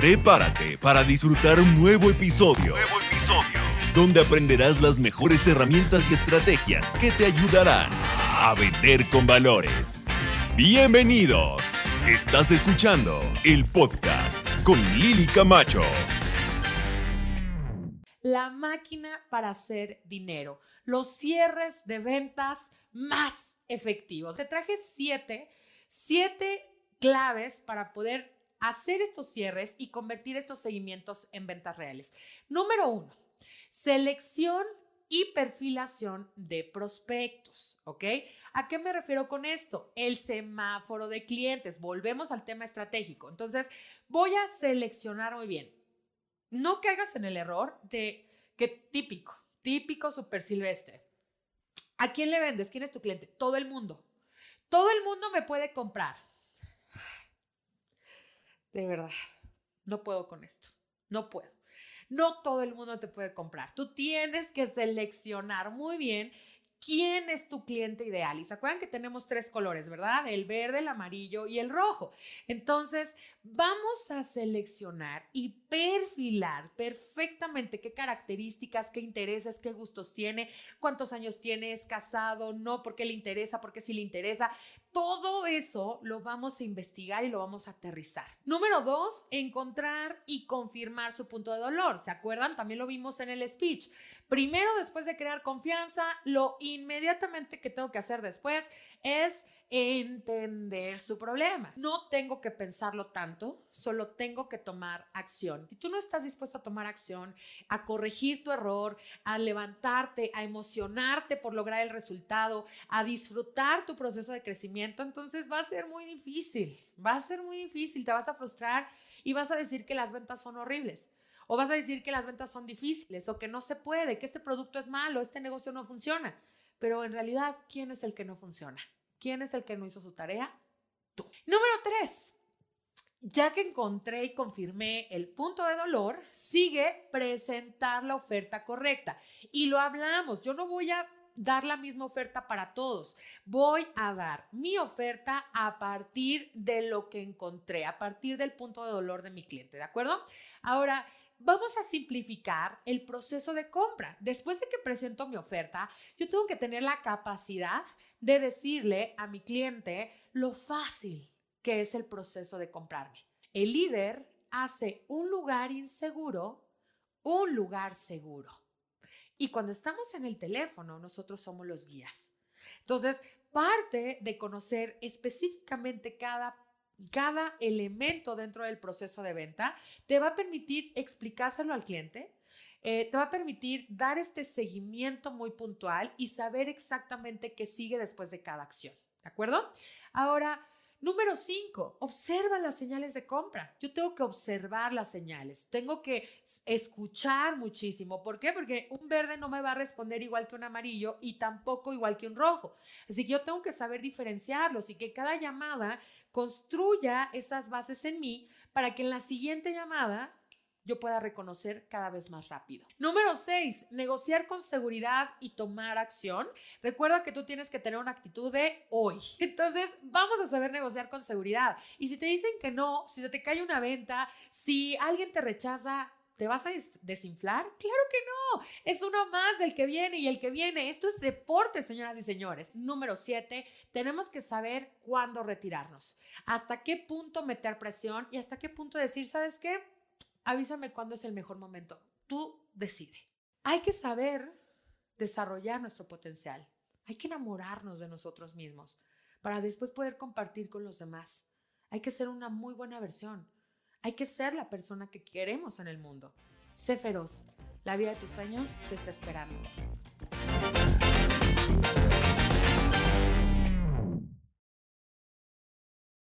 Prepárate para disfrutar un nuevo episodio. Nuevo episodio. Donde aprenderás las mejores herramientas y estrategias que te ayudarán a vender con valores. Bienvenidos. Estás escuchando el podcast con Lili Camacho. La máquina para hacer dinero. Los cierres de ventas más efectivos. Te traje siete, siete claves para poder hacer estos cierres y convertir estos seguimientos en ventas reales. Número uno, selección y perfilación de prospectos, ¿ok? ¿A qué me refiero con esto? El semáforo de clientes. Volvemos al tema estratégico. Entonces, voy a seleccionar muy bien. No caigas en el error de que típico, típico super silvestre. ¿A quién le vendes? ¿Quién es tu cliente? Todo el mundo. Todo el mundo me puede comprar. De verdad, no puedo con esto. No puedo. No todo el mundo te puede comprar. Tú tienes que seleccionar muy bien quién es tu cliente ideal. Y se acuerdan que tenemos tres colores, ¿verdad? El verde, el amarillo y el rojo. Entonces, vamos a seleccionar y perfilar perfectamente qué características, qué intereses, qué gustos tiene, cuántos años tiene, es casado, no, por qué le interesa, por qué sí le interesa. Todo eso lo vamos a investigar y lo vamos a aterrizar. Número dos, encontrar y confirmar su punto de dolor. ¿Se acuerdan? También lo vimos en el speech. Primero, después de crear confianza, lo inmediatamente que tengo que hacer después es entender su problema. No tengo que pensarlo tanto, solo tengo que tomar acción. Si tú no estás dispuesto a tomar acción, a corregir tu error, a levantarte, a emocionarte por lograr el resultado, a disfrutar tu proceso de crecimiento, entonces va a ser muy difícil, va a ser muy difícil, te vas a frustrar y vas a decir que las ventas son horribles. O vas a decir que las ventas son difíciles o que no se puede, que este producto es malo, este negocio no funciona. Pero en realidad, ¿quién es el que no funciona? ¿Quién es el que no hizo su tarea? Tú. Número tres. Ya que encontré y confirmé el punto de dolor, sigue presentar la oferta correcta. Y lo hablamos, yo no voy a dar la misma oferta para todos. Voy a dar mi oferta a partir de lo que encontré, a partir del punto de dolor de mi cliente, ¿de acuerdo? Ahora, vamos a simplificar el proceso de compra. Después de que presento mi oferta, yo tengo que tener la capacidad de decirle a mi cliente lo fácil que es el proceso de comprarme. El líder hace un lugar inseguro un lugar seguro. Y cuando estamos en el teléfono, nosotros somos los guías. Entonces, parte de conocer específicamente cada cada elemento dentro del proceso de venta te va a permitir explicárselo al cliente, eh, te va a permitir dar este seguimiento muy puntual y saber exactamente qué sigue después de cada acción. ¿De acuerdo? Ahora, número cinco, observa las señales de compra. Yo tengo que observar las señales, tengo que escuchar muchísimo. ¿Por qué? Porque un verde no me va a responder igual que un amarillo y tampoco igual que un rojo. Así que yo tengo que saber diferenciarlos y que cada llamada construya esas bases en mí para que en la siguiente llamada yo pueda reconocer cada vez más rápido. Número 6, negociar con seguridad y tomar acción. Recuerda que tú tienes que tener una actitud de hoy. Entonces, vamos a saber negociar con seguridad. Y si te dicen que no, si se te cae una venta, si alguien te rechaza, ¿Te vas a desinflar? Claro que no. Es uno más del que viene y el que viene. Esto es deporte, señoras y señores. Número siete, tenemos que saber cuándo retirarnos. Hasta qué punto meter presión y hasta qué punto decir, ¿sabes qué? Avísame cuándo es el mejor momento. Tú decide. Hay que saber desarrollar nuestro potencial. Hay que enamorarnos de nosotros mismos para después poder compartir con los demás. Hay que ser una muy buena versión. Hay que ser la persona que queremos en el mundo. Sé feroz. La vida de tus sueños te está esperando.